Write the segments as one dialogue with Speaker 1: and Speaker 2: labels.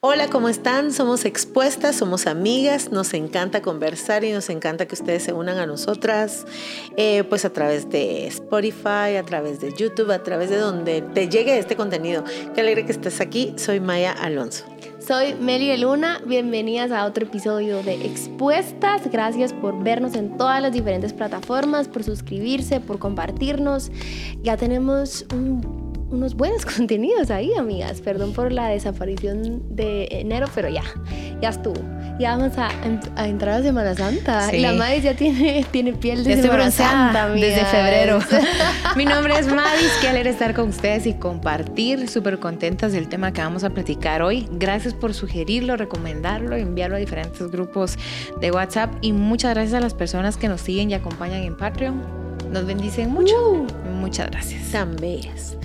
Speaker 1: Hola, ¿cómo están? Somos expuestas, somos amigas, nos encanta conversar y nos encanta que ustedes se unan a nosotras, eh, pues a través de Spotify, a través de YouTube, a través de donde te llegue este contenido. Qué alegre que estés aquí, soy Maya Alonso.
Speaker 2: Soy Meli Luna, bienvenidas a otro episodio de Expuestas. Gracias por vernos en todas las diferentes plataformas, por suscribirse, por compartirnos. Ya tenemos un unos buenos contenidos ahí, amigas. Perdón por la desaparición de enero, pero ya, ya estuvo. Ya vamos a, a entrar a Semana Santa. Y la madre ya tiene, tiene piel de Semana Santa,
Speaker 3: Desde febrero. Mi nombre es Madis, qué alegre estar con ustedes y compartir. Súper contentas del tema que vamos a platicar hoy. Gracias por sugerirlo, recomendarlo, enviarlo a diferentes grupos de WhatsApp. Y muchas gracias a las personas que nos siguen y acompañan en Patreon nos bendicen mucho. Uh. Muchas gracias.
Speaker 1: Tan bellas.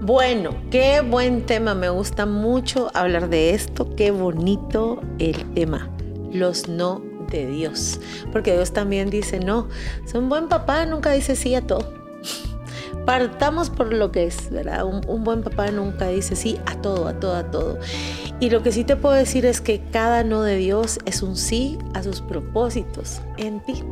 Speaker 1: Bueno, qué buen tema. Me gusta mucho hablar de esto. Qué bonito el tema. Los no de Dios. Porque Dios también dice no. Es un buen papá, nunca dice sí a todo. Partamos por lo que es, ¿verdad? Un, un buen papá nunca dice sí a todo, a todo, a todo. Y lo que sí te puedo decir es que cada no de Dios es un sí a sus propósitos en ti.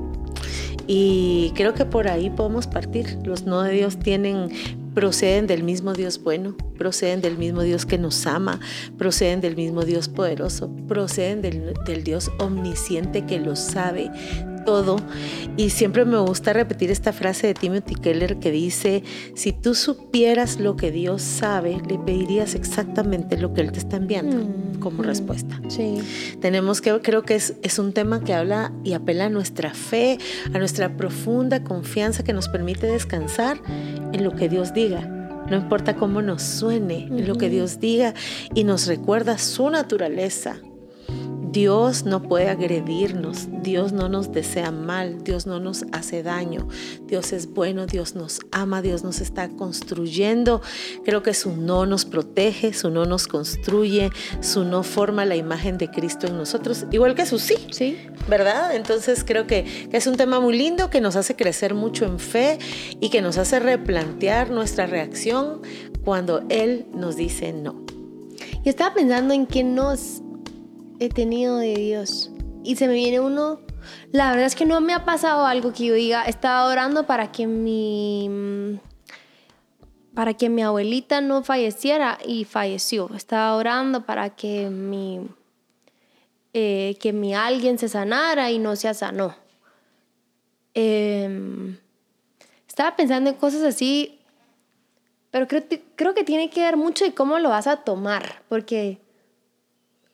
Speaker 1: Y creo que por ahí podemos partir. Los no de Dios tienen, proceden del mismo Dios bueno, proceden del mismo Dios que nos ama, proceden del mismo Dios poderoso, proceden del, del Dios omnisciente que lo sabe todo. Y siempre me gusta repetir esta frase de Timothy Keller que dice, si tú supieras lo que Dios sabe, le pedirías exactamente lo que Él te está enviando mm, como respuesta.
Speaker 2: Sí.
Speaker 1: Tenemos que, creo que es, es un tema que habla y apela a nuestra fe, a nuestra profunda confianza que nos permite descansar en lo que Dios diga. No importa cómo nos suene, en lo que Dios diga y nos recuerda su naturaleza, Dios no puede agredirnos, Dios no nos desea mal, Dios no nos hace daño, Dios es bueno, Dios nos ama, Dios nos está construyendo. Creo que su no nos protege, su no nos construye, su no forma la imagen de Cristo en nosotros, igual que su sí,
Speaker 2: sí.
Speaker 1: ¿verdad? Entonces creo que, es un tema muy lindo que nos hace crecer mucho en fe y que nos hace replantear nuestra reacción cuando Él nos dice no.
Speaker 2: Y estaba pensando en que nos he tenido de Dios. Y se me viene uno, la verdad es que no me ha pasado algo que yo diga, estaba orando para que mi para que mi abuelita no falleciera y falleció. Estaba orando para que mi eh, que mi alguien se sanara y no se sanó. Em, estaba pensando en cosas así, pero creo, creo que tiene que ver mucho de cómo lo vas a tomar, porque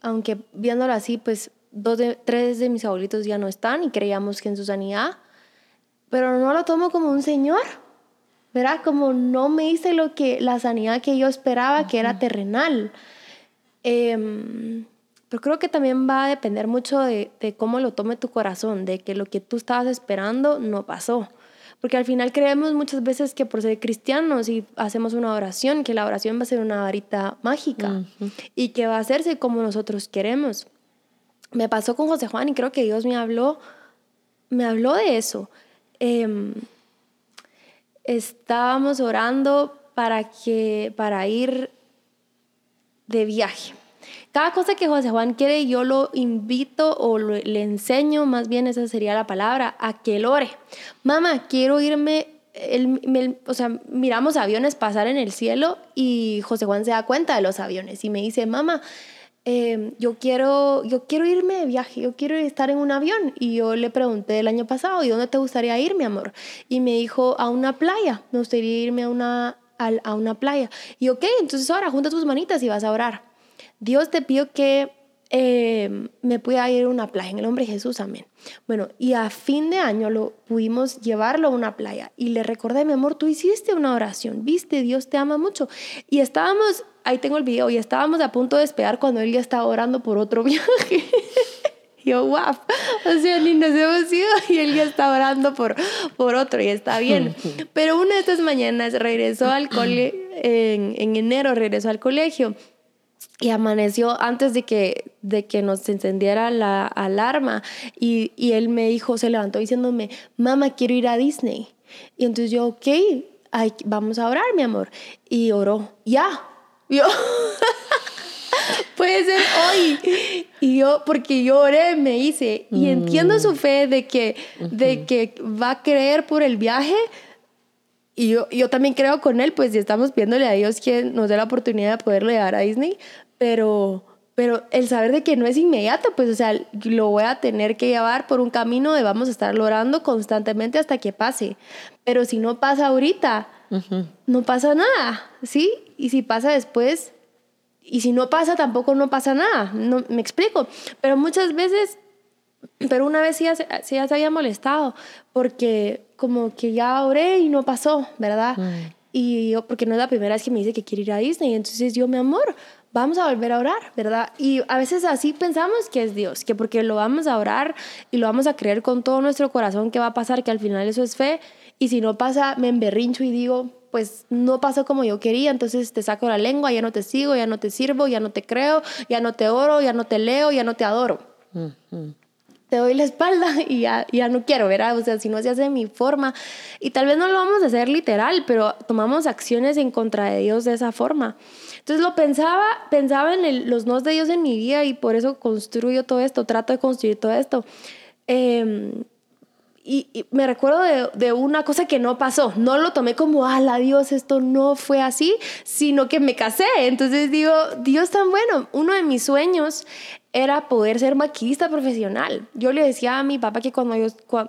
Speaker 2: aunque viéndolo así, pues dos de, tres de mis abuelitos ya no están y creíamos que en su sanidad, pero no lo tomo como un señor, ¿verdad? Como no me hice lo que, la sanidad que yo esperaba, que era terrenal. Em, pero creo que también va a depender mucho de, de, cómo lo tome tu corazón, de que lo que tú estabas esperando no pasó. Porque al final creemos muchas veces que por ser cristianos y hacemos una oración, que la oración va a ser una varita mágica y que va a hacerse como nosotros queremos. Me pasó con José Juan y creo que Dios me habló, me habló de eso. Em, estábamos orando para que para ir de viaje cada cosa que José Juan quiere, yo lo invito o le enseño, más bien esa sería la palabra, a que él ore. Mamá, quiero irme o sea, miramos aviones pasar en el cielo y José Juan se da cuenta de los aviones y me dice, mamá, em, yo, quiero, yo quiero irme de viaje, yo quiero estar en un avión. Y yo le pregunté el año pasado, ¿y dónde te gustaría ir, mi amor? Y me dijo, a una playa, me gustaría irme a una, a, una playa. Y ok, entonces ahora junta tus manitas y vas a orar. Dios te pido que eh, me pueda ir a una playa, en el nombre de Jesús, amén. Bueno, y a fin de año lo pudimos llevarlo a una playa y le recordé, mi amor, tú hiciste una oración, viste, Dios te ama mucho. Y estábamos, ahí tengo el video, y estábamos a punto de despegar cuando él ya estaba orando por otro viaje. yo, wow, o sea, ni nos hemos ido y él ya está orando por, por otro y está bien. Pero una de estas mañanas regresó al cole, en, en enero regresó al colegio y amaneció antes de que, de que nos encendiera la alarma y, y, él me dijo, se levantó diciéndome, mamá, quiero ir a Disney. Y entonces yo, ok, vamos a orar, mi amor. Y oró, ya. Yo, puede ser Y yo, porque yo oré, me hice. Y entiendo su fe de que, de que va a creer por el viaje. Y yo, yo también creo con él, pues, si estamos pidiéndole a Dios que nos dé la oportunidad de poderle dar a Disney. Pero, pero el saber de que no es inmediato, pues, o sea, lo voy a tener que llevar por un camino de vamos a estar orando constantemente hasta que pase. Pero si no pasa ahorita, no pasa nada, ¿sí? Y si pasa después, y si no pasa, tampoco no pasa nada. No, me explico. Pero muchas veces, pero una vez sí ya, sí ya se había molestado, porque como que ya oré y no pasó, ¿verdad? Mm. Y yo, porque no es la primera vez que me dice que quiere ir a Disney. Entonces yo, mi amor, vamos a volver a orar, ¿verdad? Y a veces así pensamos que es Dios, que porque lo vamos a orar y lo vamos a creer con todo nuestro corazón que va a pasar, que al final eso es fe. Y si no pasa, me emberrincho y digo, pues no pasó como yo quería, entonces te saco la lengua, ya no te sigo, ya no te sirvo, ya no te creo, ya no te oro, ya no te leo, ya no te adoro. Te doy la espalda y ya, ya no quiero, ¿verdad? O sea, si no se hace de mi forma. Y tal vez no lo vamos a hacer literal, pero tomamos acciones en contra de Dios de esa forma. Entonces lo pensaba, pensaba en los nos de Dios en mi vida y por eso construyo todo esto, trato de construir todo esto. Eh, y, me recuerdo de, de, una cosa que no pasó. No lo tomé como, ala Dios, esto no fue así, sino que me casé. Entonces digo, Dios tan bueno. Uno de mis sueños era poder ser maquillista profesional. Yo le decía a mi papá que cuando yo,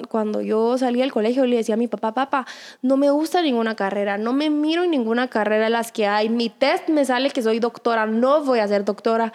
Speaker 2: cuando, yo salía del colegio, le decía a mi papá, papá, no me gusta ninguna carrera, no me miro en ninguna carrera las que hay. Mi test me sale que soy doctora, no voy a ser doctora.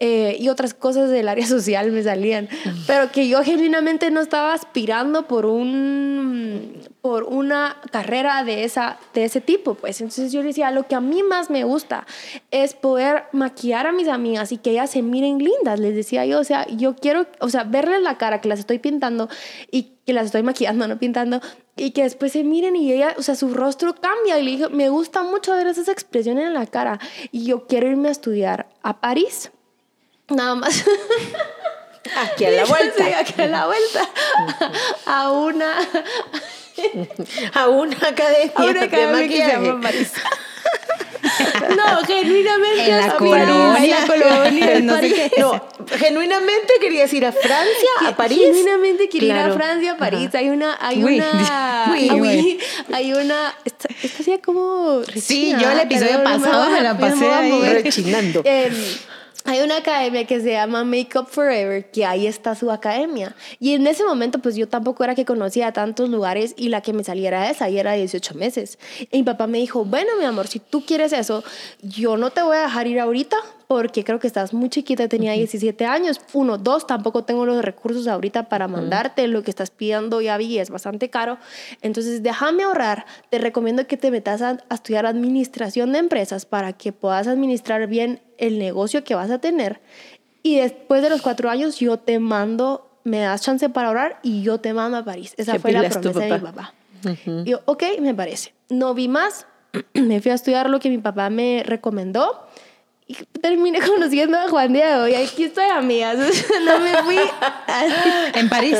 Speaker 2: Eh, y otras cosas del área social me salían. Pero que yo genuinamente no estaba aspirando por, un, por una carrera de, esa, de ese tipo. Pues entonces yo le decía, lo que a mí más me gusta es poder maquillar a mis amigas y que ellas se miren lindas decía yo, o sea, yo quiero, o sea, verles la cara que las estoy pintando y que las estoy maquillando, no pintando, y que después se miren y ella, o sea, su rostro cambia. Y le dije, me gusta mucho ver esas expresiones en la cara y yo quiero irme a estudiar a París. Nada más.
Speaker 1: Aquí a la vuelta.
Speaker 2: Sí, aquí a la vuelta. a una.
Speaker 1: a una academia, a una academia de maquillaje. Que se llama París.
Speaker 2: No, genuinamente.
Speaker 3: En la colonia.
Speaker 2: la colonia.
Speaker 1: No, no, genuinamente querías ir a Francia, a París.
Speaker 2: Genuinamente quería ir a Francia, a París. Hay una, hay una, hay una, esta, esta como
Speaker 3: Sí, yo el episodio pasado me, la pasé ahí
Speaker 1: rechinando. Eh,
Speaker 2: hay una academia que se llama Makeup Forever, que ahí está su academia. Y en ese momento, pues yo tampoco era que conocía tantos lugares y la que me saliera esa, y era 18 meses. Y mi papá me dijo, bueno, mi amor, si tú quieres eso, yo no te voy a dejar ir ahorita, porque creo que estás muy chiquita, tenía 17 años. Uno, dos, tampoco tengo los recursos ahorita para mandarte lo que estás pidiendo, ya vi, es bastante caro. Entonces, déjame ahorrar. Te recomiendo que te metas a, estudiar administración de empresas para que puedas administrar bien el negocio que vas a tener. Y después de los cuatro años, yo te mando, me das chance para ahorrar y yo te mando a París. Esa fue la promesa de mi papá. Y yo, ok, me parece. No vi más, me fui a estudiar lo que mi papá me recomendó y terminé conociendo a Juan Diego y aquí estoy amigas. no me fui
Speaker 3: en París.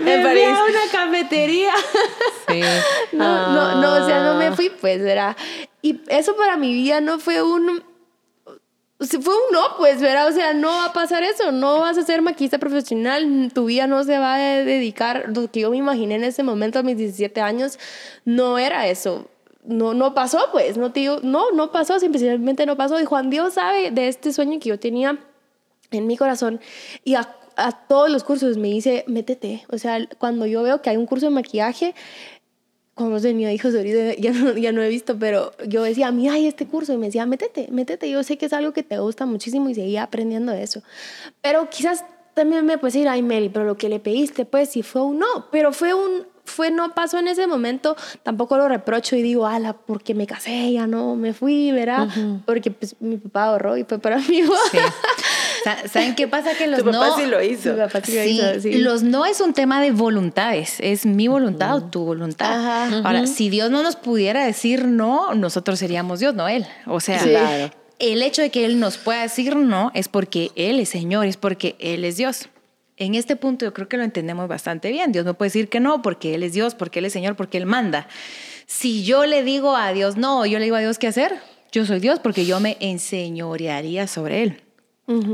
Speaker 2: Me fui a una cafetería. Sí. No, no, no, o sea, no me fui, pues era. Y eso para mi vida no fue un. Fue un no, pues, ¿verdad? O sea, no va a pasar eso, no vas a ser maquista profesional, tu vida no se va a dedicar, lo que yo me imaginé en ese momento a mis 17 años, no era eso no, no pasó, pues, no, tío, no, no pasó, simplemente no pasó. Y Juan Dios sabe de este sueño que yo tenía en mi corazón y a, todos los cursos me dice, métete. O sea, cuando yo veo que hay un curso de maquillaje, de mi hijos ahorita ya no, ya no he visto, pero yo decía, mira, hay este curso, y me decía, métete, métete, yo sé que es algo que te gusta muchísimo y seguía aprendiendo eso. Pero quizás también me puedes decir, ay, Mary, pero lo que le pediste, pues, si fue un no, pero fue un, fue, no pasó en ese momento, tampoco lo reprocho y digo, ala, porque me casé, ya no me fui, ¿verdad? Porque pues mi papá ahorró y fue para mí. Sí.
Speaker 3: ¿Saben qué pasa? Que los
Speaker 1: tu
Speaker 3: papá
Speaker 1: sí lo hizo.
Speaker 2: Mi papá sí, lo hizo, sí.
Speaker 3: Los no es un tema de voluntades, es mi voluntad o tu voluntad. Ahora, si Dios no nos pudiera decir no, nosotros seríamos Dios, no Él. O sea, claro. el hecho de que Él nos pueda decir no es porque Él es Señor, es porque Él es Dios en este punto yo creo que lo entendemos bastante bien. Dios no puede decir que no porque Él es Dios, porque Él es Señor, porque Él manda. Si yo le digo a Dios no, yo le digo a Dios qué hacer, yo soy Dios porque yo me enseñorearía sobre Él.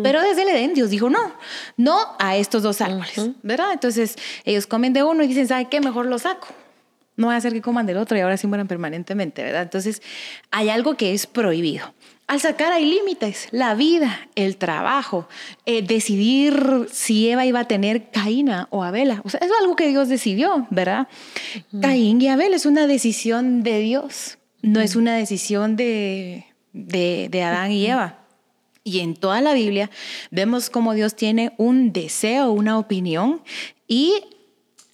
Speaker 3: Pero desde el Edén Dios dijo no, no a estos dos árboles, ¿verdad? Entonces ellos comen de uno y dicen, ¿sabe qué? Mejor lo saco. No va a hacer que coman del otro y ahora sí mueran permanentemente, ¿verdad? Entonces hay algo que es prohibido. Al sacar hay límites, la vida, el trabajo, eh, decidir si Eva iba a tener Caína o Abela. O sea, eso es algo que Dios decidió, ¿verdad? Caín y Abel es una decisión de Dios, no es una decisión de, de, de Adán y Eva. Y en toda la Biblia vemos cómo Dios tiene un deseo, una opinión y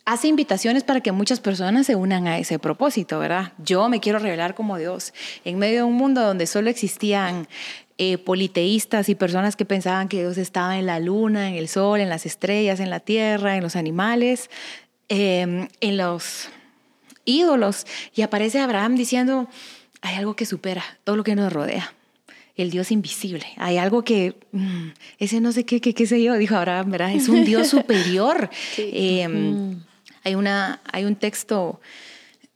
Speaker 3: hace invitaciones para que muchas personas se unan a ese propósito, ¿verdad? Yo me quiero revelar como Dios en medio de un mundo donde solo existían eh, politeístas y personas que pensaban que Dios estaba en la luna, en el sol, en las estrellas, en la tierra, en los animales, em, en los ídolos. Y aparece Abraham diciendo, hay algo que supera todo lo que nos rodea el Dios invisible. Hay algo que, mm, ese no sé qué, qué, qué sé yo, dijo Abraham, ¿verdad? Es un Dios superior. Em, hay, una, hay un texto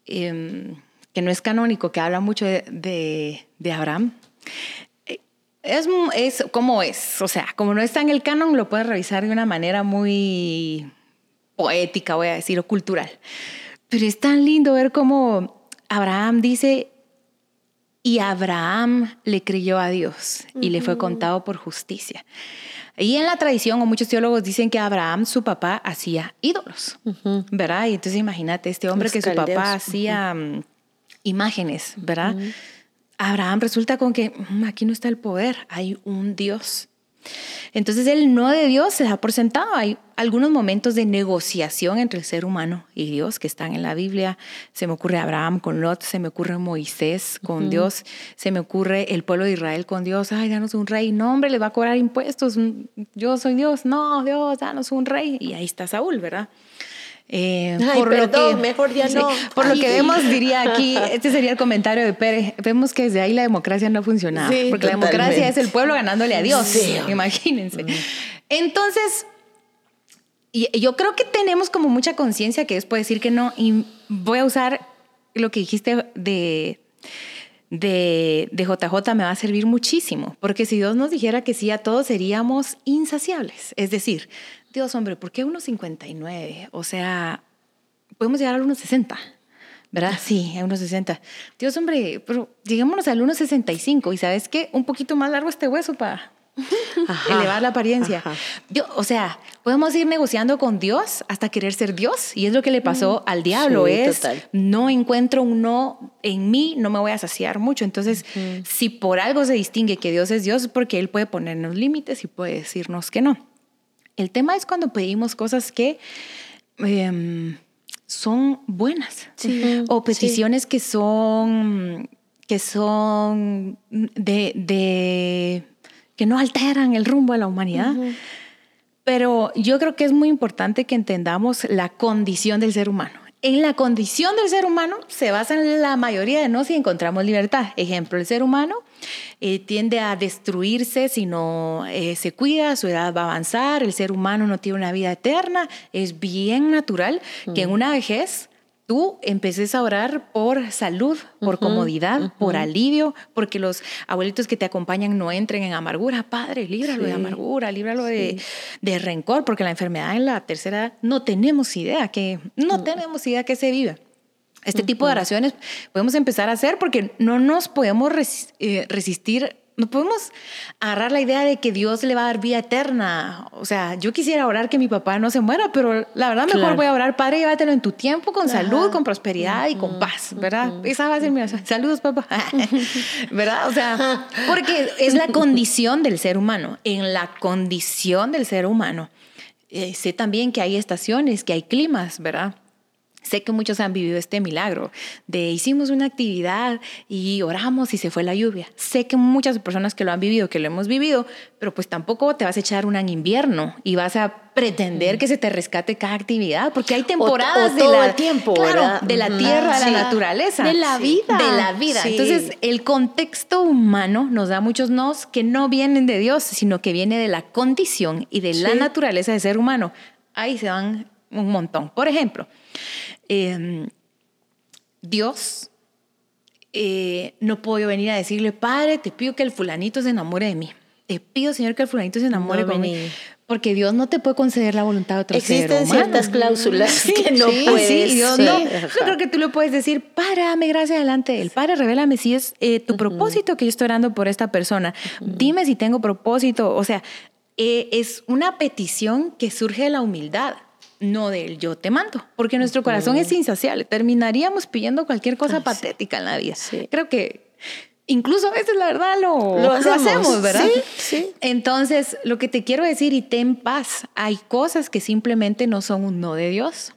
Speaker 3: em, que no es canónico, que habla mucho de, de, Abraham. Es, es como es, o sea, como no está en el canon, lo puedes revisar de una manera muy poética, voy a decir, o cultural. Pero es tan lindo ver cómo Abraham dice, y Abraham le creyó a Dios y le fue contado por justicia. Y en la tradición, o muchos teólogos dicen que Abraham, su papá, hacía ídolos, ¿verdad? Y entonces imagínate, este hombre que su papá hacía mm, imágenes, ¿verdad? Abraham resulta con que mm, aquí no está el poder, hay un Dios entonces el no de Dios se da por sentado. Hay algunos momentos de negociación entre el ser humano y Dios que están en la Biblia. Se me ocurre Abraham con Lot, se me ocurre Moisés con Dios, se me ocurre el pueblo de Israel con Dios. Ay, danos un rey. No, hombre, le va a cobrar impuestos. Yo soy Dios. No, Dios, danos un rey. Y ahí está Saúl, ¿verdad?
Speaker 1: Eh, por lo que, mejor ya no.
Speaker 3: por lo que vemos, diría aquí, este sería el comentario de Pérez, vemos que desde ahí la democracia no ha funcionado, porque la democracia es el pueblo ganándole a Dios, imagínense. Entonces, yo creo que tenemos como mucha conciencia que después decir que no, y voy a usar lo que dijiste de, de, de JJ, me va a servir muchísimo, porque si Dios nos dijera que sí a todos, seríamos insaciables, es decir, Dios, hombre, ¿por qué 1,59? O sea, podemos llegar a 1,60. ¿Verdad? Sí, a 1,60. Dios, hombre, pero lleguémonos al 1,65. ¿Y sabes qué? Un poquito más largo este hueso para elevar la apariencia. Yo, o sea, podemos ir negociando con Dios hasta querer ser Dios. Y es lo que le pasó al diablo. es, no encuentro un no en mí, no me voy a saciar mucho. Entonces, si por algo se distingue que Dios es Dios, es porque Él puede ponernos límites y puede decirnos que no. El tema es cuando pedimos cosas que em, son buenas o peticiones que son que son de, que no alteran el rumbo de la humanidad. Pero yo creo que es muy importante que entendamos la condición del ser humano en la condición del ser humano se basan la mayoría de no si encontramos libertad. Ejemplo, el ser humano eh, tiende a destruirse si no eh, se cuida, su edad va a avanzar, el ser humano no tiene una vida eterna. Es bien natural que en una vejez tú empeces a orar por salud, por comodidad, por alivio, porque los abuelitos que te acompañan no entren en amargura. Padre, líbralo de amargura, líbralo de, rencor, porque la enfermedad en la tercera edad no tenemos idea que, no mm. tenemos idea que se vive. Este tipo de oraciones podemos empezar a hacer porque no nos podemos eh, resistir no podemos agarrar la idea de que Dios le va a dar vida eterna. O sea, yo quisiera orar que mi papá no se muera, pero la verdad mejor voy a orar, Padre, llévatelo en tu tiempo, con salud, con prosperidad y con paz, ¿verdad? Esa va a ser mi oración. Saludos, papá. ¿Verdad? O sea, porque es la condición del ser humano. En la condición del ser humano. Eh, sé también que hay estaciones, que hay climas, ¿verdad? Sé que muchos han vivido este milagro de hicimos una actividad y oramos y se fue la lluvia. Sé que muchas personas que lo han vivido, que lo hemos vivido, pero pues tampoco te vas a echar un invierno y vas a pretender que se te rescate cada actividad, porque hay temporadas
Speaker 1: de la, tiempo,
Speaker 3: de la tierra, de la naturaleza,
Speaker 2: de la vida,
Speaker 3: de la vida. Entonces, el contexto humano nos da muchos nos que no vienen de Dios, sino que viene de la condición y de la naturaleza de ser humano. Ahí se van un montón. Por ejemplo, Em, Dios eh, no puedo venir a decirle, Padre, te pido que el fulanito se enamore de mí. te pido, Señor, que el fulanito se enamore
Speaker 1: No,
Speaker 3: conmigo.
Speaker 1: vení.
Speaker 3: Porque Dios no te puede conceder la voluntad de otro ser
Speaker 1: Existen
Speaker 3: humano.
Speaker 1: ciertas cláusulas que no
Speaker 3: sí,
Speaker 1: puedes.
Speaker 3: sí, Dios
Speaker 1: sí,
Speaker 3: no. Yo creo que tú le puedes decir, Padre, dame gracia delante del Padre, revélame si es eh, tu propósito que yo estoy orando por esta persona. Dime si tengo propósito. O sea, eh, es una petición que surge de la humildad. No del yo te mando, porque nuestro corazón es insaciable. Terminaríamos pidiendo cualquier cosa
Speaker 1: Ah, sí.
Speaker 3: patética en la vida.
Speaker 1: Sí.
Speaker 3: Creo que incluso a veces la verdad lo,
Speaker 1: Lo hacemos,
Speaker 3: ¿verdad?
Speaker 1: sí, sí.
Speaker 3: Entonces, lo que te quiero decir y ten paz, hay cosas que simplemente no son un no de Dios.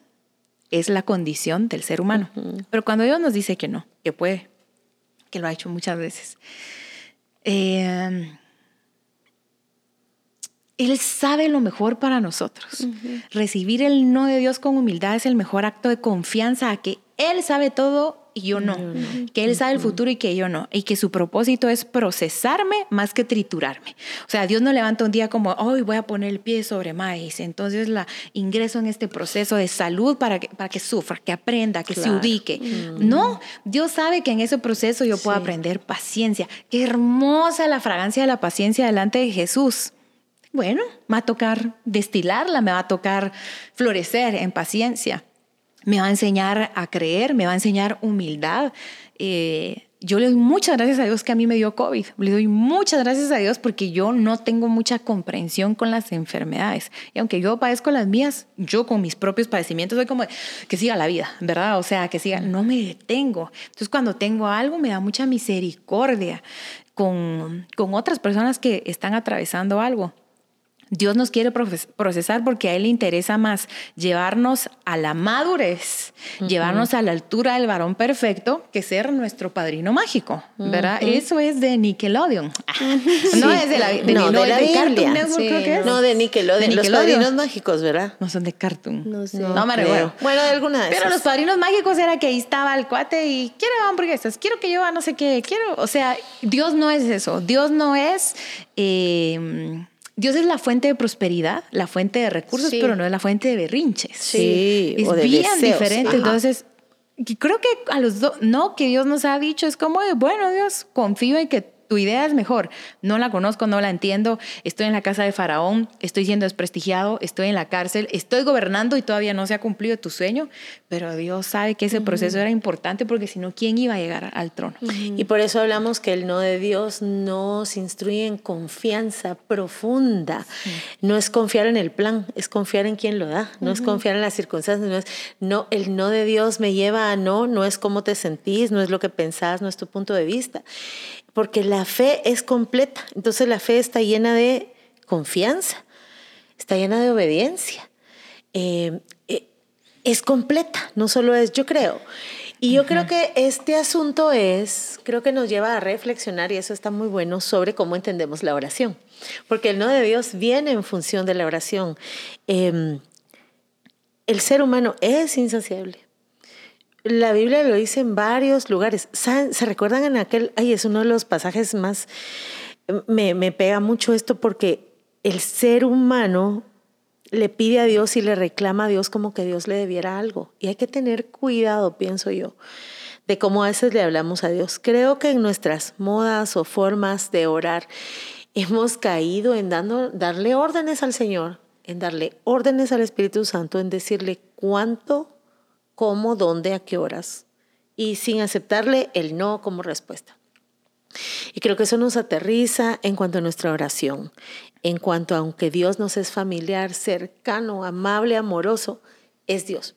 Speaker 3: Es la condición del ser humano. Pero cuando Dios nos dice que no, que puede, que lo ha hecho muchas veces, eh, Él sabe lo mejor para nosotros. Recibir el no de Dios con humildad es el mejor acto de confianza a que Él sabe todo y yo no. Que Él sabe el futuro y que yo no. Y que su propósito es procesarme más que triturarme. O sea, Dios no levanta un día como, hoy voy a poner el pie sobre maíz. Entonces la ingreso en este proceso de salud para que, para que sufra, que aprenda, que se ubique. No, Dios sabe que en ese proceso yo puedo
Speaker 1: Sí.
Speaker 3: aprender paciencia. Qué hermosa la fragancia de la paciencia delante de Jesús. Bueno, me va a tocar destilarla, me va a tocar florecer en paciencia. Me va a enseñar a creer, me va a enseñar humildad. Eh, yo le doy muchas gracias a Dios que a mí me dio COVID. Le doy muchas gracias a Dios porque yo no tengo mucha comprensión con las enfermedades. Y aunque yo padezco las mías, yo con mis propios padecimientos soy como que siga la vida, ¿verdad? O sea, que siga, no me detengo. Entonces cuando tengo algo me da mucha misericordia con, con otras personas que están atravesando algo. Dios nos quiere proces- procesar porque a Él le interesa más llevarnos a la madurez, llevarnos a la altura del varón perfecto, que ser nuestro padrino mágico, ¿verdad? Eso es de Nickelodeon. No es de la, de,
Speaker 1: no,
Speaker 3: no,
Speaker 1: de la
Speaker 3: de Cartoon. Network,
Speaker 2: Sí,
Speaker 3: creo que es.
Speaker 1: No, de Nickelodeon.
Speaker 3: De
Speaker 1: Los padrinos mágicos, ¿verdad?
Speaker 3: No son de Cartoon.
Speaker 2: No sé.
Speaker 3: No me
Speaker 1: creo.
Speaker 3: recuerdo.
Speaker 1: Bueno, de alguna de
Speaker 3: Pero
Speaker 1: esas.
Speaker 3: los padrinos mágicos era que ahí estaba el cuate y quiero hamburguesas, quiero que yo a no sé qué, quiero, o sea, Dios no es eso, Dios no es, eh, Dios es la fuente de prosperidad, la fuente de recursos,
Speaker 2: Sí.
Speaker 3: pero no es la fuente de berrinches.
Speaker 1: Sí,
Speaker 3: es
Speaker 1: o de
Speaker 3: bien
Speaker 1: deseos.
Speaker 3: diferente.
Speaker 1: Ajá.
Speaker 3: Entonces, creo que a los dos, no, que Dios nos ha dicho, es como, de, bueno, Dios, confío en que tu idea es mejor. No la conozco, no la entiendo. Estoy en la casa de Faraón, estoy siendo desprestigiado, estoy en la cárcel, estoy gobernando y todavía no se ha cumplido tu sueño, pero Dios sabe que ese proceso era importante porque si no, ¿quién iba a llegar al trono?
Speaker 1: Y por eso hablamos que el no de Dios nos instruye en confianza profunda. No es confiar en el plan, es confiar en quien lo da. No es confiar en las circunstancias. No es, no, el no de Dios me lleva a no, no es cómo te sentís, no es lo que pensás, no es tu punto de vista. Porque la fe es completa. Entonces la fe está llena de confianza, está llena de obediencia. Eh, eh, es completa, no solo es yo creo. Y yo creo que este asunto es, creo que nos lleva a reflexionar, y eso está muy bueno, sobre cómo entendemos la oración. Porque el no de Dios viene en función de la oración. Eh, el ser humano es insaciable. La Biblia lo dice en varios lugares. ¿Se recuerdan en aquel? Ay, es uno de los pasajes más. Me, me pega mucho esto porque el ser humano le pide a Dios y le reclama a Dios como que Dios le debiera algo. Y hay que tener cuidado, pienso yo, de cómo a veces le hablamos a Dios. Creo que en nuestras modas o formas de orar hemos caído en dando, darle órdenes al Señor, en darle órdenes al Espíritu Santo, en decirle cuánto, cómo, dónde, a qué horas, y sin aceptarle el no como respuesta. Y creo que eso nos aterriza en cuanto a nuestra oración, en cuanto a aunque Dios nos es familiar, cercano, amable, amoroso, es Dios.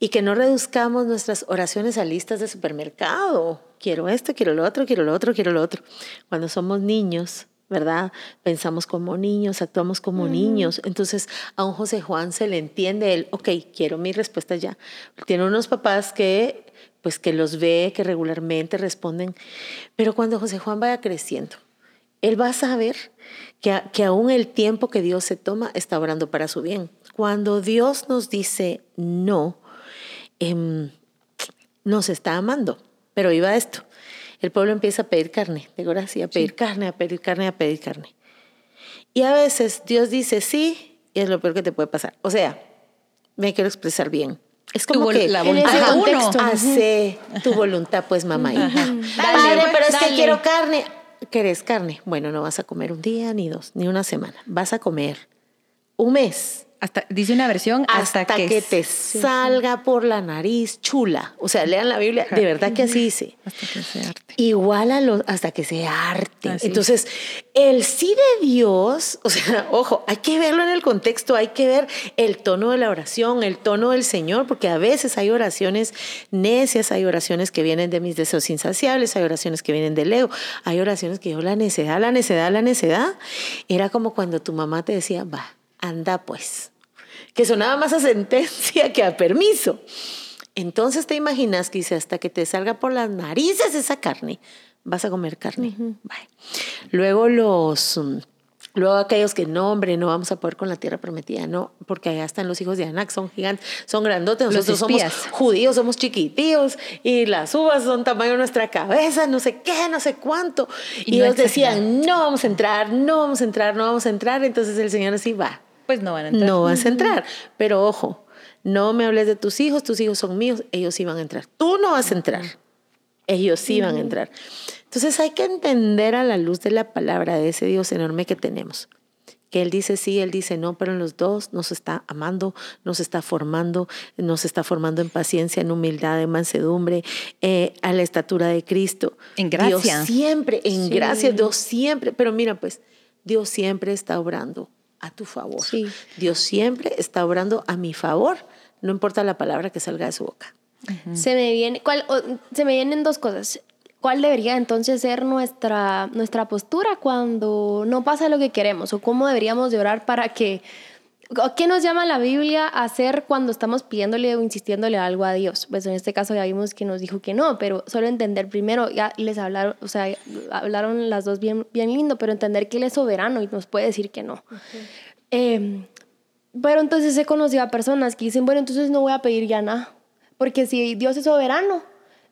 Speaker 1: Y que no reduzcamos nuestras oraciones a listas de supermercado. Quiero esto, quiero lo otro, quiero lo otro, quiero lo otro. Cuando somos niños, ¿verdad? Pensamos como niños, actuamos como niños. Entonces a un José Juan se le entiende el, ok, quiero mi respuesta ya. Tiene unos papás que, pues que los ve, que regularmente responden. Pero cuando José Juan vaya creciendo, él va a saber que, a- que aún el tiempo que Dios se toma está orando para su bien. Cuando Dios nos dice no, em, nos está amando. Pero iba esto. El pueblo empieza a pedir carne, de gracia, a pedir carne, a pedir carne, a pedir carne. Y a veces Dios dice sí, y es lo peor que te puede pasar. O sea, me quiero expresar bien. Es como
Speaker 3: Tu
Speaker 1: que
Speaker 3: la
Speaker 2: voluntad de uno.
Speaker 1: Hace tu voluntad, pues, mamá. hija.
Speaker 3: Dale,
Speaker 1: Padre, pero es
Speaker 3: dale.
Speaker 1: que quiero carne. ¿querés carne? Bueno, no vas a comer un día, ni dos, ni una semana. Vas a comer un mes.
Speaker 3: Hasta, dice una versión hasta,
Speaker 1: que, te salga por la nariz chula. O sea, lean la Biblia, de verdad que así dice.
Speaker 3: Hasta que se arte.
Speaker 1: Igual a los, hasta que se arte. Entonces, el sí de Dios, o sea, ojo, hay que verlo en el contexto, hay que ver el tono de la oración, el tono del Señor, porque a veces hay oraciones necias, hay oraciones que vienen de mis deseos insaciables, hay oraciones que vienen del ego, hay oraciones que yo la necedad, la necedad, la necedad. Era como cuando tu mamá te decía, va, anda pues que sonaba más a sentencia que a permiso. Entonces te imaginas que dice, hasta que te salga por las narices esa carne, vas a comer carne. Luego los... Mm, luego aquellos que no, hombre, no vamos a poder con la tierra prometida, no, porque allá están los hijos de Anak, son gigantes, son grandotes, nosotros somos judíos, somos chiquitíos y las uvas son tamaño de nuestra cabeza, no sé qué, no sé cuánto. Y, ellos decían, no vamos a entrar, no vamos a entrar, no vamos a entrar. Entonces el Señor así va,
Speaker 3: pues no van a entrar.
Speaker 1: No vas a entrar. Pero ojo, no me hables de tus hijos, tus hijos son míos, ellos sí van a entrar. Tú no vas a entrar, ellos sí van a entrar. Entonces hay que entender a la luz de la palabra de ese Dios enorme que tenemos. Que Él dice sí, Él dice no, pero en los dos nos está amando, nos está formando, nos está formando en paciencia, en humildad, en mansedumbre, eh, a la estatura de Cristo.
Speaker 3: En gracia.
Speaker 1: Dios siempre, en gracia, Dios siempre. Pero mira, pues, Dios siempre está obrando a tu favor. Dios siempre está obrando a mi favor, no importa la palabra que salga de su boca.
Speaker 2: Se me viene, ¿cuál, se me vienen dos cosas. ¿Cuál debería entonces ser nuestra, nuestra postura cuando no pasa lo que queremos? ¿O cómo deberíamos de orar para que... ¿Qué nos llama la Biblia a hacer cuando estamos pidiéndole o insistiéndole algo a Dios? Pues en este caso ya vimos que nos dijo que no, pero solo entender primero, ya les hablaron, o sea, hablaron las dos bien, bien lindo, pero entender que Él es soberano y nos puede decir que no. Em, pero entonces he conocido a personas que dicen, bueno, entonces no voy a pedir ya nada, porque si Dios es soberano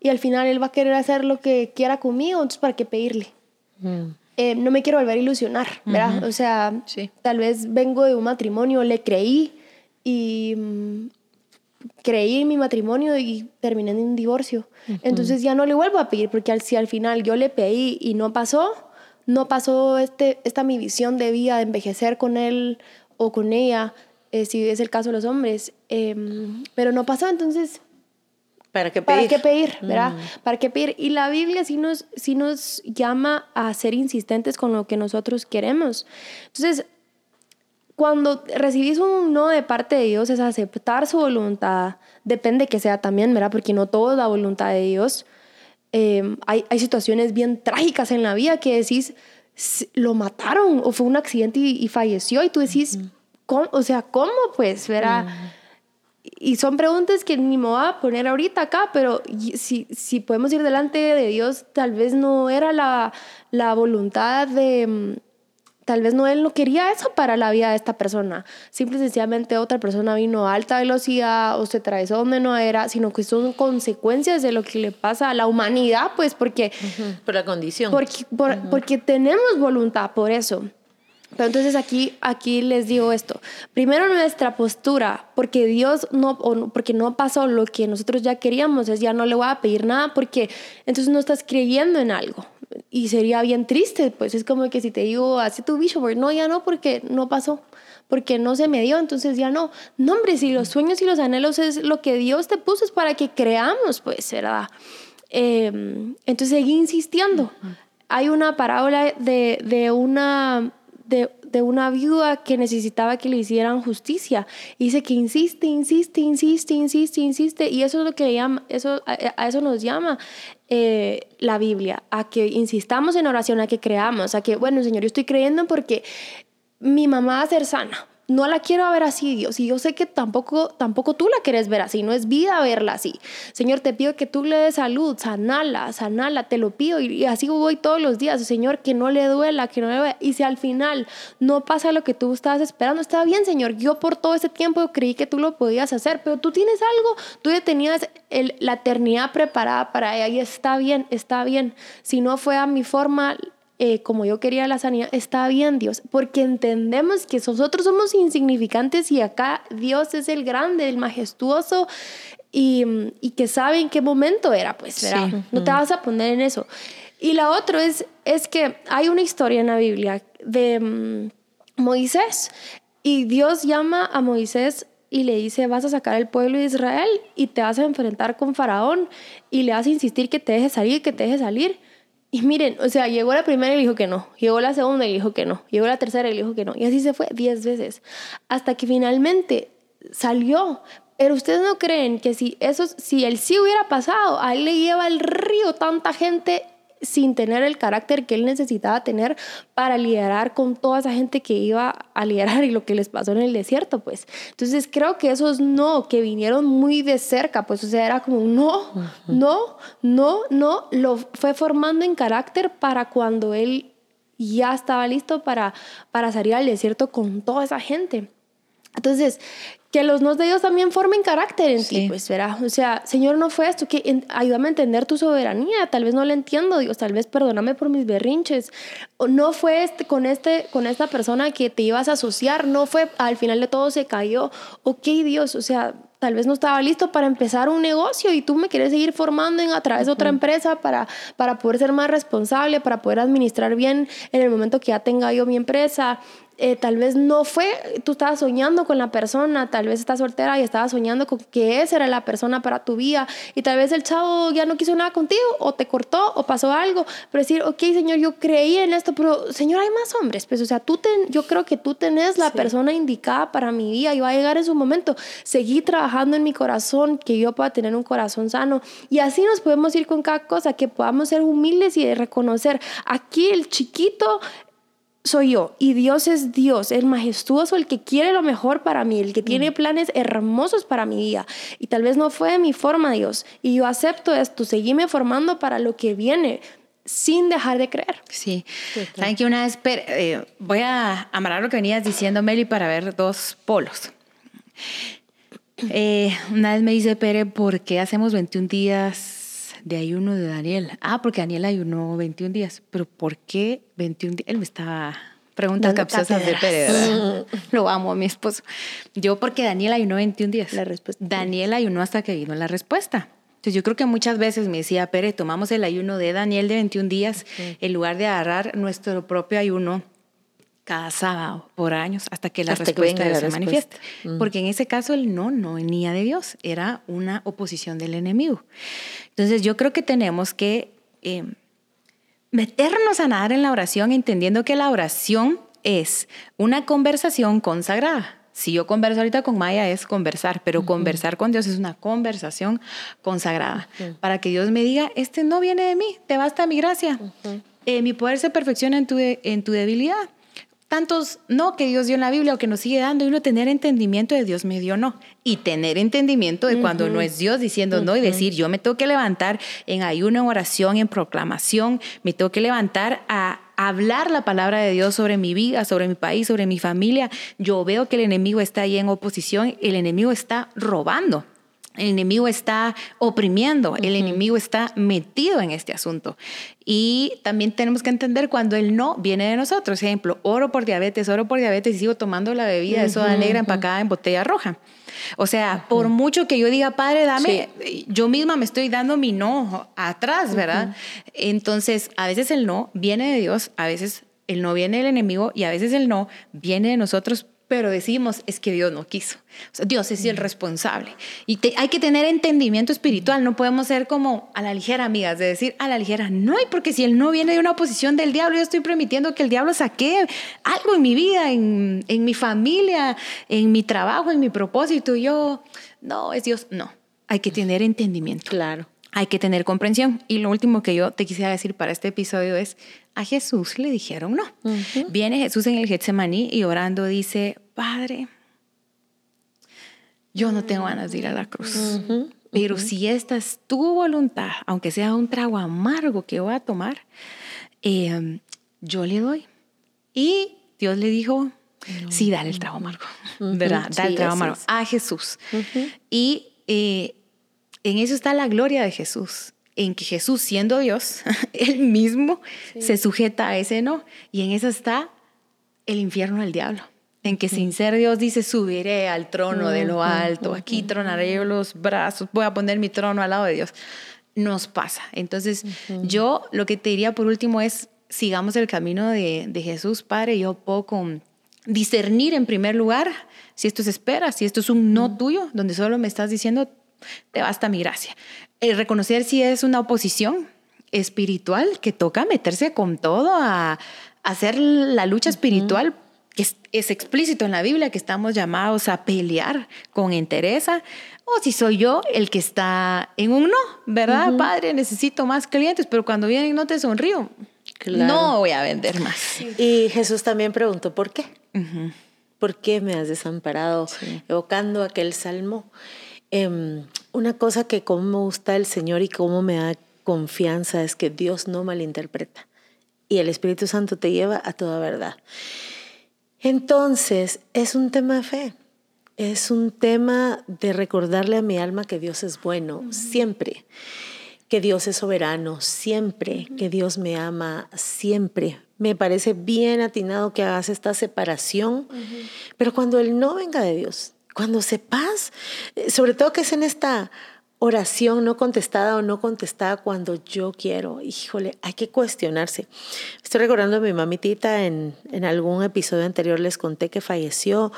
Speaker 2: y al final Él va a querer hacer lo que quiera conmigo, entonces ¿para qué pedirle? Mm. Em, no me quiero volver a ilusionar, ¿verdad? O sea, tal vez vengo de un matrimonio, le creí y mm, creí en mi matrimonio y terminé en un divorcio. Entonces ya no le vuelvo a pedir, porque si al final yo le pedí y no pasó, no pasó este, esta mi visión de vida, de envejecer con él o con ella, eh, si es el caso de los hombres, em, pero no pasó, entonces...
Speaker 1: ¿Para qué
Speaker 2: pedir? ¿Para qué pedir? ¿verdad? Mm. ¿Para qué pedir? Y la Biblia sí nos, sí nos llama a ser insistentes con lo que nosotros queremos. Entonces, cuando recibís un no de parte de Dios es aceptar su voluntad, depende que sea también, ¿verdad? Porque no todo es la voluntad de Dios. Em, hay, hay, situaciones bien trágicas en la vida que decís, lo mataron o fue un accidente y, falleció y tú decís, ¿cómo? o sea, ¿cómo pues? ¿verdad? Y son preguntas que ni me voy a poner ahorita acá, pero si, si podemos ir delante de Dios, tal vez no era la, la voluntad de tal vez no él no quería eso para la vida de esta persona. Simple y sencillamente otra persona vino a alta velocidad o se atravesó donde no era, sino que son consecuencias de lo que le pasa a la humanidad, pues porque...
Speaker 1: Por la condición.
Speaker 2: Porque, porque tenemos voluntad por eso. Pero entonces aquí, aquí les digo esto. Primero nuestra postura, porque Dios no, o porque no pasó lo que nosotros ya queríamos, es ya no le voy a pedir nada porque entonces no estás creyendo en algo y sería bien triste, pues es como que si te digo, hace tu vision board, no, ya no, porque no pasó, porque no se me dio, entonces ya no. No, hombre, si los sueños y los anhelos es lo que Dios te puso, es para que creamos, pues, ¿verdad? Em, entonces seguí insistiendo. Hay una parábola de, de una... De, de, una viuda que necesitaba que le hicieran justicia. Dice que insiste, insiste, insiste, insiste, insiste. Y eso es lo que llama, eso, a, eso nos llama eh, la Biblia, a que insistamos en oración, a que creamos, a que, bueno, Señor, yo estoy creyendo porque mi mamá va a ser sana, no la quiero ver así, Dios. Y yo sé que tampoco, tampoco tú la quieres ver así, no es vida verla así. Señor, te pido que tú le des salud, sanala, sanala, te lo pido. Y, así voy todos los días, Señor, que no le duela, que no le duela. Y si al final no pasa lo que tú estabas esperando, está bien, Señor. Yo por todo ese tiempo creí que tú lo podías hacer, pero tú tienes algo, tú ya tenías la eternidad preparada para ella y está bien, está bien. Si no fue a mi forma, eh, como yo quería la sanidad, está bien Dios, porque entendemos que nosotros somos insignificantes y acá Dios es el grande, el majestuoso y, y que sabe en qué momento era, pues, ¿verdad? No te vas a poner en eso. Y la otra es, es que hay una historia en la Biblia de mm, Moisés y Dios llama a Moisés y le dice, vas a sacar al pueblo de Israel y te vas a enfrentar con Faraón y le vas a insistir que te deje salir, que te deje salir. Y miren, o sea, llegó la primera y le dijo que no, llegó la segunda y le dijo que no, llegó la tercera y le dijo que no. Y así se fue diez veces, hasta que finalmente salió. Pero ustedes no creen que si eso, si él sí hubiera pasado, a él le lleva el río tanta gente sin tener el carácter que él necesitaba tener para liderar con toda esa gente que iba a liderar y lo que les pasó en el desierto, pues. Entonces creo que esos no, que vinieron muy de cerca, pues, o sea, era como no, no, no, no, lo fue formando en carácter para cuando él ya estaba listo para, para salir al desierto con toda esa gente. Entonces, que los no de Dios también formen carácter en ti, pues verá. O sea, Señor, no fue esto, que ayúdame a entender tu soberanía, tal vez no lo entiendo, Dios, tal vez perdóname por mis berrinches. O no fue este, con, este, con esta persona que te ibas a asociar, no fue, al final de todo se cayó. Ok, Dios, o sea, tal vez no estaba listo para empezar un negocio y tú me quieres seguir formando en, a través de otra empresa para, para poder ser más responsable, para poder administrar bien en el momento que ya tenga yo mi empresa. Eh, tal vez no fue, tú estabas soñando con la persona, tal vez estás soltera y estabas soñando con que esa era la persona para tu vida y tal vez el chavo ya no quiso nada contigo o te cortó o pasó algo, pero decir, ok, Señor, yo creí en esto, pero Señor, hay más hombres, pues o sea, tú ten, yo creo que tú tenés la persona indicada para mi vida y va a llegar en su momento. Seguí trabajando en mi corazón, que yo pueda tener un corazón sano y así nos podemos ir con cada cosa, que podamos ser humildes y reconocer, aquí el chiquito soy yo y Dios es Dios, el majestuoso, el que quiere lo mejor para mí, el que tiene mm. planes hermosos para mi vida. Y tal vez no fue de mi forma, Dios. Y yo acepto esto, seguime formando para lo que viene sin dejar de creer.
Speaker 3: Sí. Saben que una vez, eh, voy a amarrar lo que venías diciendo, Meli, para ver dos polos. Eh, una vez me dice Pere, ¿por qué hacemos 21 días de ayuno de Daniel. Ah, porque Daniel ayunó 21 días. Pero ¿por qué 21 días? Él me estaba preguntas capciosas de Pérez. Lo amo a mi esposo. Yo porque Daniel ayunó 21 días.
Speaker 1: La respuesta.
Speaker 3: Daniel ayunó hasta que vino la respuesta. Entonces yo creo que muchas veces me decía, Pérez, tomamos el ayuno de Daniel de 21 días en lugar de agarrar nuestro propio ayuno cada sábado por años hasta que la respuesta se manifieste. Mm. Porque en ese caso el no no venía de Dios, era una oposición del enemigo. Entonces yo creo que tenemos que em, meternos a nadar en la oración entendiendo que la oración es una conversación consagrada. Si yo converso ahorita con Maya es conversar, pero conversar con Dios es una conversación consagrada. Para que Dios me diga, este no viene de mí, te basta mi gracia. Eh, mi poder se perfecciona en tu, en tu debilidad tantos no que Dios dio en la Biblia o que nos sigue dando y uno tener entendimiento de Dios me dio no y tener entendimiento de cuando no es Dios diciendo no y decir yo me tengo que levantar en ayuno, en oración, en proclamación, me tengo que levantar a hablar la palabra de Dios sobre mi vida, sobre mi país, sobre mi familia. Yo veo que el enemigo está ahí en oposición, el enemigo está robando. El enemigo está oprimiendo, el enemigo está metido en este asunto. Y también tenemos que entender cuando el no viene de nosotros. Ejemplo, oro por diabetes, oro por diabetes y sigo tomando la bebida de soda negra empacada en botella roja. O sea, por mucho que yo diga, padre, dame, yo misma me estoy dando mi no atrás, ¿verdad? Entonces, a veces el no viene de Dios, a veces el no viene del enemigo y a veces el no viene de nosotros pero decimos es que Dios no quiso. Dios es el responsable. Y hay que tener entendimiento espiritual, no podemos ser como a la ligera, amigas, de decir a la ligera, no, y porque si él no viene de una oposición del diablo, yo estoy permitiendo que el diablo saque algo en mi vida, en, en mi familia, en mi trabajo, en mi propósito. Y yo, no, es Dios, no. Hay que tener entendimiento.
Speaker 1: Claro
Speaker 3: hay que tener comprensión. Y lo último que yo te quisiera decir para este episodio es, a Jesús le dijeron no. Viene Jesús en el Getsemaní y orando dice, Padre, yo no tengo ganas de ir a la cruz. Pero si esta es tu voluntad, aunque sea un trago amargo que voy a tomar, em, yo le doy. Y Dios le dijo, sí, dale el trago amargo, ¿verdad? Dale el trago amargo a Jesús. Y eh, en eso está la gloria de Jesús, en que Jesús siendo Dios, él mismo se sujeta a ese no. Y en eso está el infierno del diablo. En que sin ser Dios dice, subiré al trono de lo alto, aquí tronaré yo los brazos, voy a poner mi trono al lado de Dios. nos pasa. Entonces, yo lo que te diría por último es, sigamos el camino de, de Jesús, Padre. Yo puedo con discernir en primer lugar si esto es espera, si esto es un no tuyo, donde solo me estás diciendo, te basta mi gracia. Eh, reconocer si es una oposición espiritual que toca meterse con todo a, hacer la lucha espiritual que es, explícito en la Biblia que estamos llamados a pelear con entereza, o si soy yo el que está en un no, ¿verdad, Padre? Necesito más clientes, pero cuando vienen no te sonrío. No voy a vender más.
Speaker 1: Y Jesús también preguntó, ¿por qué? ¿Por qué me has desamparado? Evocando aquel salmo. Em, una cosa que como me gusta el Señor y cómo me da confianza es que Dios no malinterpreta y el Espíritu Santo te lleva a toda verdad. Entonces, es un tema de fe, es un tema de recordarle a mi alma que Dios es bueno, siempre, que Dios es soberano, siempre, que Dios me ama, siempre. Me parece bien atinado que hagas esta separación, pero cuando el no venga de Dios, cuando sepas, eh, sobre todo que es en esta oración no contestada o no contestada cuando yo quiero. Híjole, hay que cuestionarse. Estoy recordando a mi mamitita en, en algún episodio anterior les conté que falleció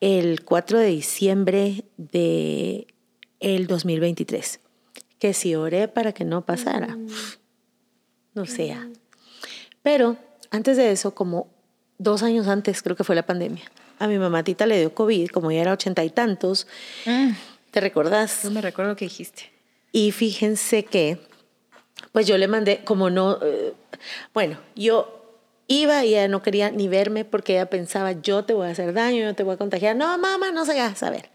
Speaker 1: el 4 de diciembre de el 2023. Que si oré para que no pasara. Mm. No sea. Pero antes de eso, como dos años antes, creo que fue la pandemia, a mi mamatita le dio COVID, como ya era ochenta y tantos. Mm. ¿Te recordás?
Speaker 3: No me recuerdo que dijiste.
Speaker 1: Y fíjense que, pues yo le mandé, como no, eh, bueno, yo iba y ella no quería ni verme porque ella pensaba, yo te voy a hacer daño, yo te voy a contagiar. No, mamá, no se a saber.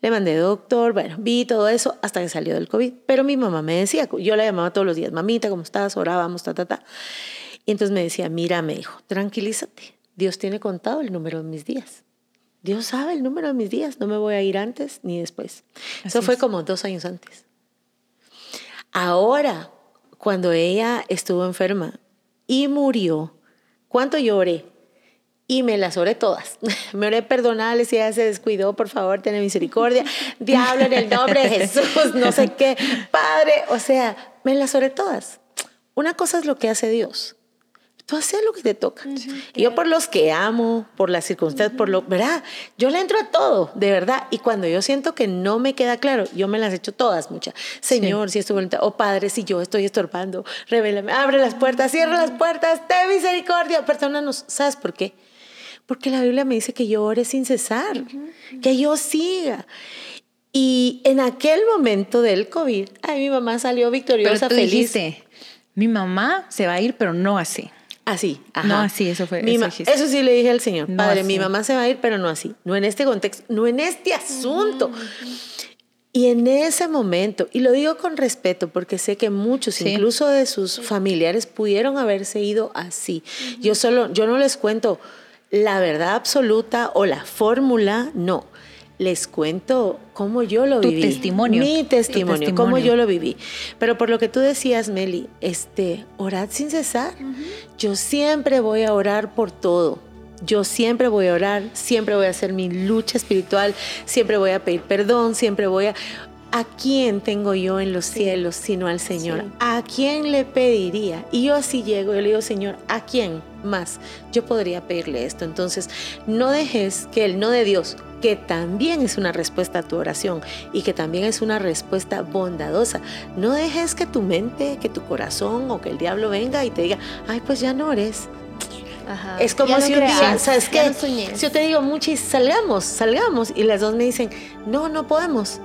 Speaker 1: Le mandé doctor, bueno, vi todo eso hasta que salió del COVID. Pero mi mamá me decía, yo la llamaba todos los días, mamita, ¿cómo estás? Orábamos, ta, ta, ta. Y entonces me decía, mira, me dijo, tranquilízate, Dios tiene contado el número de mis días. Dios sabe el número de mis días, no me voy a ir antes ni después. Eso fue como dos años antes. Ahora, cuando ella estuvo enferma y murió, ¿cuánto lloré? Y me las oré todas. Me oré perdonarle si ella se descuidó, por favor, ten misericordia. Diablo, en el nombre de Jesús, no sé qué. Padre, o sea, me las oré todas. Una cosa es lo que hace Dios tú haces lo que te toca. y yo por los que amo, por las circunstancias, por lo, ¿verdad? Yo le entro a todo, de verdad. Y cuando yo siento que no me queda claro, yo me las echo todas, muchas. Señor, si es tu voluntad, o Padre, si yo estoy estorbando, revélame, abre las puertas, cierra las puertas, ten misericordia, perdónanos. ¿Sabes por qué? Porque la Biblia me dice que yo ore sin cesar, que yo siga. Y en aquel momento del COVID, ay, mi mamá salió victoriosa,
Speaker 3: pero feliz. mi mamá se va a ir, pero no así.
Speaker 1: Así,
Speaker 3: ajá. No así, eso fue.
Speaker 1: eso, sí le dije al Señor, Padre, mi mamá se va a ir, pero no así, no en este contexto, no en este asunto. Y en ese momento, y lo digo con respeto porque sé que muchos, incluso de sus familiares, pudieron haberse ido así. Yo solo, yo no les cuento la verdad absoluta o la fórmula, no les cuento cómo yo lo
Speaker 3: tu
Speaker 1: viví.
Speaker 3: Testimonio.
Speaker 1: Mi testimonio, cómo yo lo viví. Pero por lo que tú decías, Meli, este, orad sin cesar. Yo siempre voy a orar por todo. Yo siempre voy a orar, siempre voy a hacer mi lucha espiritual, siempre voy a pedir perdón, siempre voy a... ¿A quién tengo yo en los cielos sino al Señor? ¿A quién le pediría? Y yo así llego, yo le digo, Señor, ¿a quién más yo podría pedirle esto? Entonces, no dejes que el no de Dios, que también es una respuesta a tu oración y que también es una respuesta bondadosa, no dejes que tu mente, que tu corazón o que el diablo venga y te diga, ay, pues ya no ores. es como si un día, ¿sabes qué? si yo te digo, muchis, salgamos, salgamos, y las dos me dicen, no, no podemos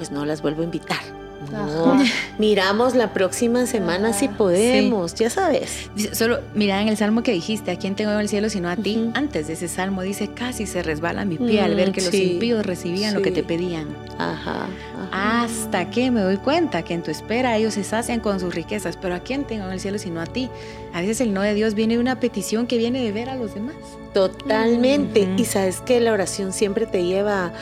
Speaker 1: pues no las vuelvo a invitar. No, miramos la próxima semana si podemos, ya sabes.
Speaker 3: Solo mira en el salmo que dijiste, ¿a quién tengo en el cielo sino a ti? Antes de ese salmo dice, casi se resbala mi pie al ver mm, que los impíos recibían lo que te pedían. Ajá, Hasta que me doy cuenta que en tu espera ellos se sacian con sus riquezas, pero ¿a quién tengo en el cielo sino a ti? A veces el no de Dios viene de una petición que viene de ver a los demás.
Speaker 1: Totalmente. Y sabes que la oración siempre te lleva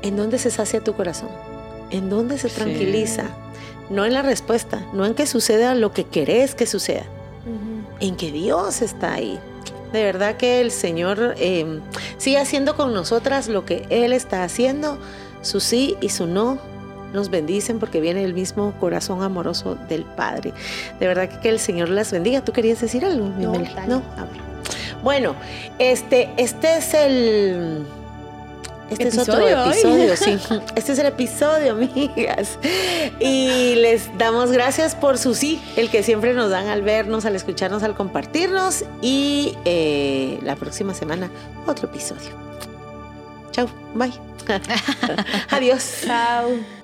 Speaker 1: en dónde se sacia tu corazón ¿En dónde se tranquiliza? No en la respuesta, no en que suceda lo que querés que suceda, en que Dios está ahí. De verdad que el Señor em, sigue haciendo con nosotras lo que Él está haciendo, su sí y su no, nos bendicen porque viene el mismo corazón amoroso del Padre. De verdad que, que el Señor las bendiga. ¿Tú querías decir algo, mi
Speaker 2: No.
Speaker 1: No, a ver. Bueno, este, este es el. Este es otro
Speaker 2: Episodio hoy.
Speaker 1: sí. Este es el episodio, amigas. Y les damos gracias por su sí, el que siempre nos dan al vernos, al escucharnos, al compartirnos. Y eh, la próxima semana, otro episodio. Chao, bye. Adiós.
Speaker 2: Chao.